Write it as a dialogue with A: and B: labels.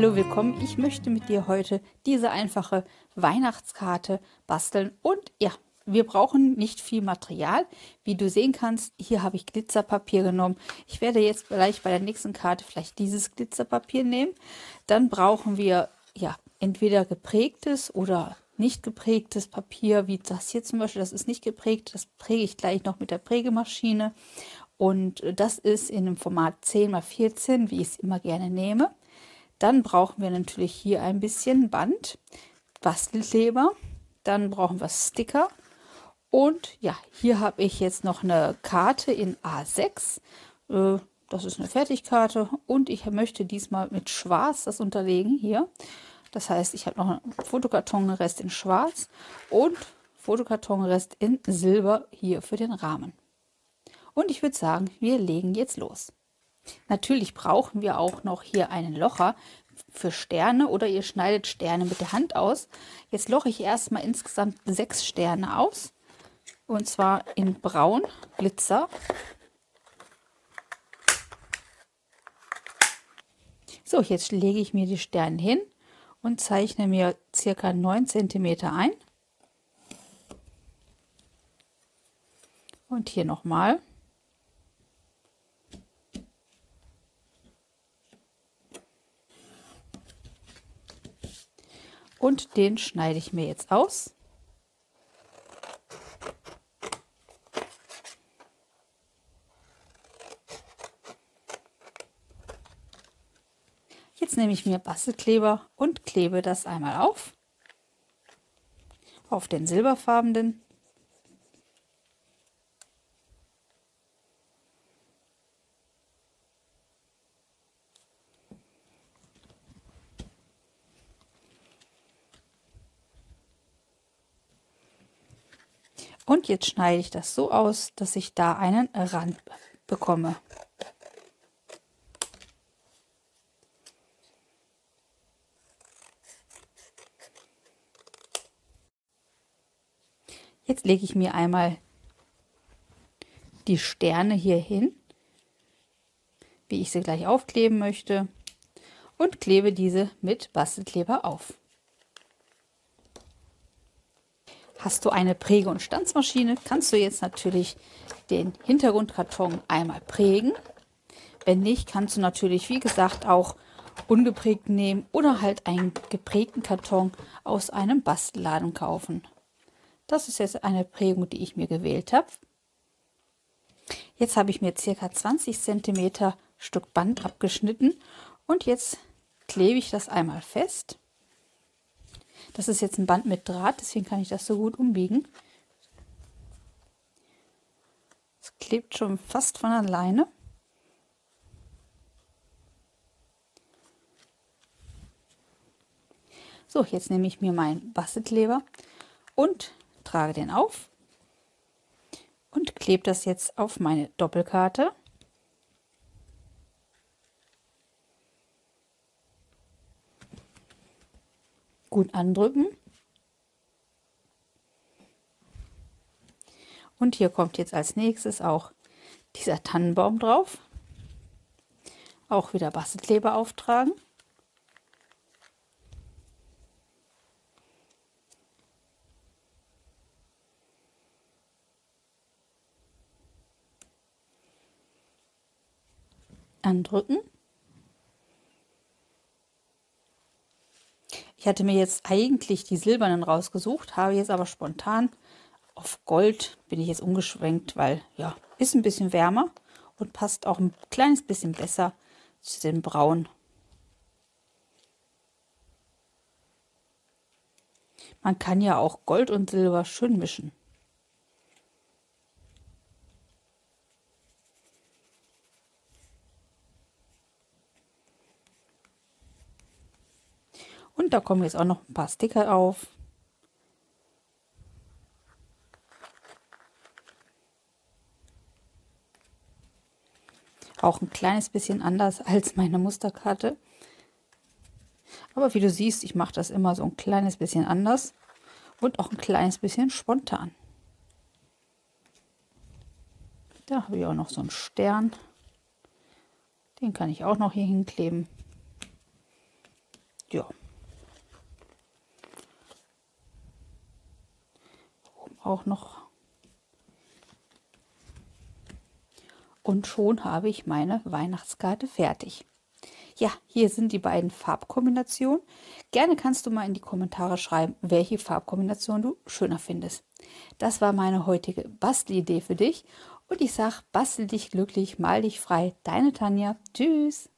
A: Hallo, willkommen. Ich möchte mit dir heute diese einfache Weihnachtskarte basteln und ja, wir brauchen nicht viel Material. Wie du sehen kannst, hier habe ich Glitzerpapier genommen. Ich werde jetzt gleich bei der nächsten Karte vielleicht dieses Glitzerpapier nehmen. Dann brauchen wir ja entweder geprägtes oder nicht geprägtes Papier, wie das hier zum Beispiel. Das ist nicht geprägt. Das präge ich gleich noch mit der Prägemaschine. Und das ist in dem Format 10 x 14, wie ich es immer gerne nehme. Dann brauchen wir natürlich hier ein bisschen Band, Bastelkleber. Dann brauchen wir Sticker. Und ja, hier habe ich jetzt noch eine Karte in A6. Äh, das ist eine Fertigkarte. Und ich möchte diesmal mit Schwarz das unterlegen hier. Das heißt, ich habe noch einen Fotokartonrest in Schwarz und Fotokartonrest in Silber hier für den Rahmen. Und ich würde sagen, wir legen jetzt los. Natürlich brauchen wir auch noch hier einen Locher für Sterne oder ihr schneidet Sterne mit der Hand aus. Jetzt loche ich erstmal insgesamt sechs Sterne aus. Und zwar in Braun, Glitzer. So, jetzt lege ich mir die Sterne hin und zeichne mir circa 9 cm ein. Und hier nochmal. Und den schneide ich mir jetzt aus. Jetzt nehme ich mir Bastelkleber und klebe das einmal auf. Auf den silberfarbenen. Und jetzt schneide ich das so aus, dass ich da einen Rand bekomme. Jetzt lege ich mir einmal die Sterne hier hin, wie ich sie gleich aufkleben möchte und klebe diese mit Bastelkleber auf. Hast du eine Präge- und Stanzmaschine, kannst du jetzt natürlich den Hintergrundkarton einmal prägen. Wenn nicht, kannst du natürlich, wie gesagt, auch ungeprägt nehmen oder halt einen geprägten Karton aus einem Bastelladen kaufen. Das ist jetzt eine Prägung, die ich mir gewählt habe. Jetzt habe ich mir circa 20 cm Stück Band abgeschnitten und jetzt klebe ich das einmal fest. Das ist jetzt ein Band mit Draht, deswegen kann ich das so gut umbiegen. Es klebt schon fast von alleine. So, jetzt nehme ich mir meinen Bastelkleber und trage den auf und klebe das jetzt auf meine Doppelkarte. Gut andrücken. Und hier kommt jetzt als nächstes auch dieser Tannenbaum drauf. Auch wieder Bastelkleber auftragen. andrücken. Ich hatte mir jetzt eigentlich die silbernen rausgesucht, habe jetzt aber spontan auf Gold bin ich jetzt umgeschwenkt, weil ja, ist ein bisschen wärmer und passt auch ein kleines bisschen besser zu dem Braun. Man kann ja auch Gold und Silber schön mischen. Und da kommen jetzt auch noch ein paar Sticker auf. Auch ein kleines bisschen anders als meine Musterkarte. Aber wie du siehst, ich mache das immer so ein kleines bisschen anders und auch ein kleines bisschen spontan. Da habe ich auch noch so einen Stern. Den kann ich auch noch hier hinkleben. Ja. Auch noch. Und schon habe ich meine Weihnachtskarte fertig. Ja, hier sind die beiden Farbkombinationen. Gerne kannst du mal in die Kommentare schreiben, welche Farbkombination du schöner findest. Das war meine heutige Bastelidee für dich. Und ich sage, bastel dich glücklich, mal dich frei. Deine Tanja. Tschüss.